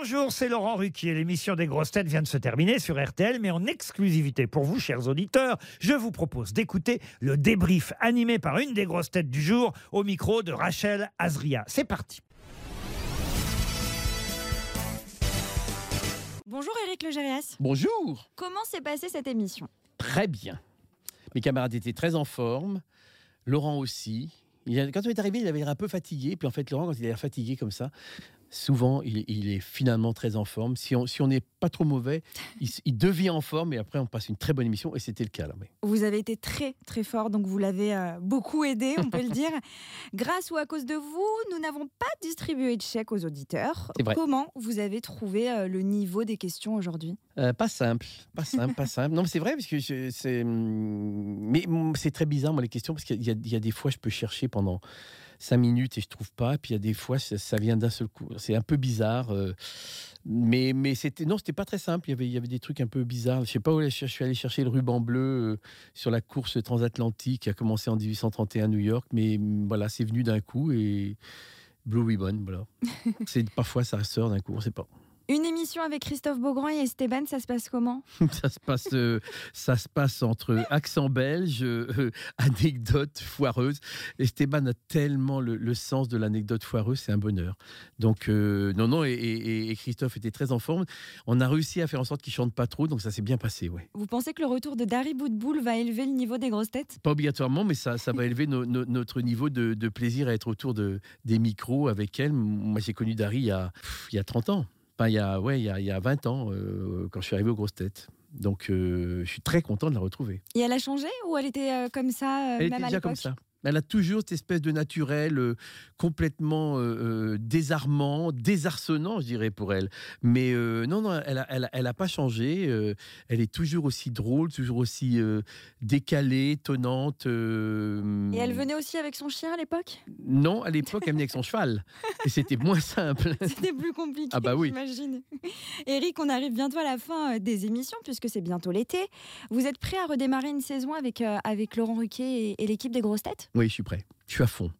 Bonjour, c'est Laurent Ruquier. L'émission des grosses têtes vient de se terminer sur RTL, mais en exclusivité pour vous, chers auditeurs, je vous propose d'écouter le débrief animé par une des grosses têtes du jour au micro de Rachel Azria. C'est parti. Bonjour Eric Legérias. Bonjour Comment s'est passée cette émission? Très bien. Mes camarades étaient très en forme. Laurent aussi. Il a- quand on est arrivé, il avait l'air un peu fatigué. Puis en fait, Laurent, quand il a l'air fatigué comme ça, souvent, il, il est finalement très en forme. Si on si on n'est pas trop mauvais, il, devient en forme. Et après, on passe une très bonne émission. Et c'était le cas, là. oui. Vous avez été très très fort, donc vous l'avez euh, beaucoup aidé, on peut le dire. Grâce ou à cause de vous, nous n'avons pas distribué de chèque aux auditeurs. Comment vous avez trouvé euh, le niveau des questions aujourd'hui? Euh, pas simple, pas simple, pas simple. Non, mais c'est vrai parce que c'est, hum, mais hum, c'est très bizarre moi les questions parce qu'il y a des fois je peux chercher pendant cinq minutes et je trouve pas, puis il y a des fois ça, ça vient d'un seul coup. C'est un peu bizarre, euh, mais mais c'était non, c'était pas très simple. Il y avait il y avait des trucs un peu bizarres. Je sais pas où je suis allé chercher le ruban bleu euh, sur la course transatlantique qui a commencé en 1831 à New York, mais hum, voilà, c'est venu d'un coup et Blue Ribbon, voilà. c'est parfois ça sort d'un coup, on sait pas. Une émission avec Christophe Beaugrand et Esteban, ça se passe comment Ça se passe, euh, ça se passe entre accent belge, euh, anecdote foireuse. Esteban a tellement le, le sens de l'anecdote foireuse, c'est un bonheur. Donc euh, non, non, et, et- et Christophe était très en forme. On a réussi à faire en sorte qu'il chante pas trop, donc ça s'est bien passé, ouais. Vous pensez que le retour de Dari Boudboul va élever le niveau des grosses têtes? Pas obligatoirement, mais ça, ça va élever no- no- notre niveau de, de plaisir à être autour de, des micros avec elle. Moi, j'ai connu Dari il y a, pff, il y a 30 ans. Enfin, il y a, ouais, il y a, il y a 20 ans, euh, quand je suis arrivé aux grosses têtes. Donc, euh, je suis très content de la retrouver. Et elle a changé ou elle était euh, comme ça, Elle même était à déjà comme ça. Elle a toujours cette espèce de naturel euh, complètement euh, euh, désarmant, désarçonnant, je dirais, pour elle. Mais euh, non, non, elle n'a elle a- elle a pas changé. elle est toujours aussi drôle, toujours aussi décalée, tonnante. euh, Et elle venait aussi avec son chien à l'époque? Non, à l'époque, elle venait avec son cheval. Et c'était moins simple. C'était plus compliqué, Ah bah oui. j'imagine. Eric, on arrive bientôt à la fin des émissions puisque c'est bientôt l'été. Vous êtes prêt à redémarrer une saison avec, avec Laurent Ruquier et, et l'équipe des grosses têtes? Oui, je suis prêt. Je suis à fond.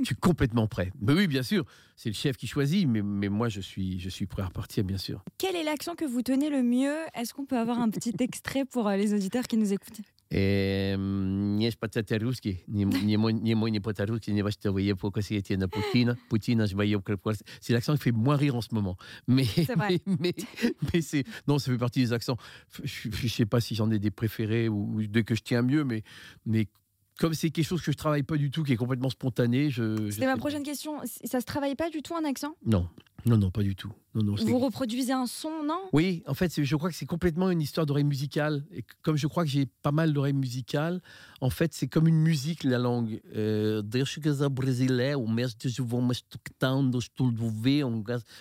je suis complètement prêt. Mais oui, bien sûr, c'est le chef qui choisit, mais, mais moi, je suis, je suis prêt à repartir, bien sûr. Quel est l'accent que vous tenez le mieux? Est-ce qu'on peut avoir un petit extrait pour euh, les auditeurs qui nous écoutent? Nie jest patata ruski, nie, nie, mo- nie mój nie pata ruski, nie właśnie voyez pourquoi c'était na Poutine, Poutine, je voyais pourquoi- C'est l'accent qui fait moins rire en ce moment. Mais, mais, mais, mais c'est, non, ça fait partie des accents. Je, je sais pas si j'en ai des préférés ou, ou des que je tiens mieux, mais, mais comme c'est quelque chose que je travaille pas du tout, qui est complètement spontané, je. C'était ma prochaine question. Ça se travaille pas du tout un accent? Non, non, non, pas du tout. Non, non, c'est- Vous reproduisez un son, non? Oui, en fait, je crois que c'est complètement une histoire d'oreille musicale. Et comme je crois que j'ai pas mal d'oreilles musicales, en fait, c'est comme une musique, la langue. Euh, um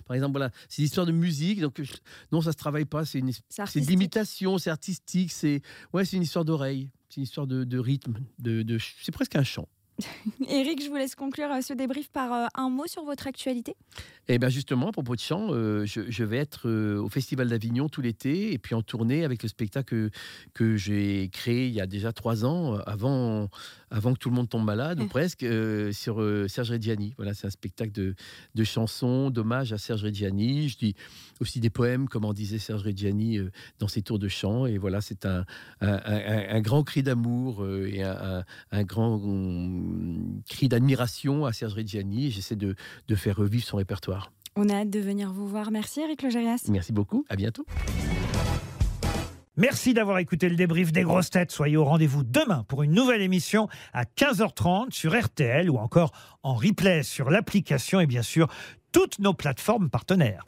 Par exemple, voilà, c'est l'histoire de musique. Donc, je- non, ça se travaille pas. C'est une, C'est c'est de artistique. l'imitation, c'est artistique. C'est ouais, c'est une histoire d'oreille. C'est une histoire de, rythme. De- c'est presque un chant. Eric, je vous laisse conclure euh, ce débrief par euh, un mot sur votre actualité. Et bien justement, à propos de chant, euh, je, je vais être euh, au Festival d'Avignon tout l'été et puis en tournée avec le spectacle que, que j'ai créé il y a déjà trois ans, avant, avant que tout le monde tombe malade, ou presque, euh, sur Serge Reggiani. Voilà, c'est un spectacle de, de chansons, d'hommage à Serge Reggiani. Je dis aussi des poèmes, comme en disait Serge Reggiani dans ses tours de chant. Et voilà, c'est un, un, un- un grand cri d'amour et un, grand cri d'admiration à Serge Reggiani. Et J'essaie de, de faire revivre son répertoire. On a hâte de venir vous voir. Merci Eric Legérias. Merci beaucoup, à bientôt. Merci d'avoir écouté le débrief des grosses têtes. Soyez au rendez-vous demain pour une nouvelle émission à 15h30 sur RTL ou encore en replay sur l'application et bien sûr toutes nos plateformes partenaires.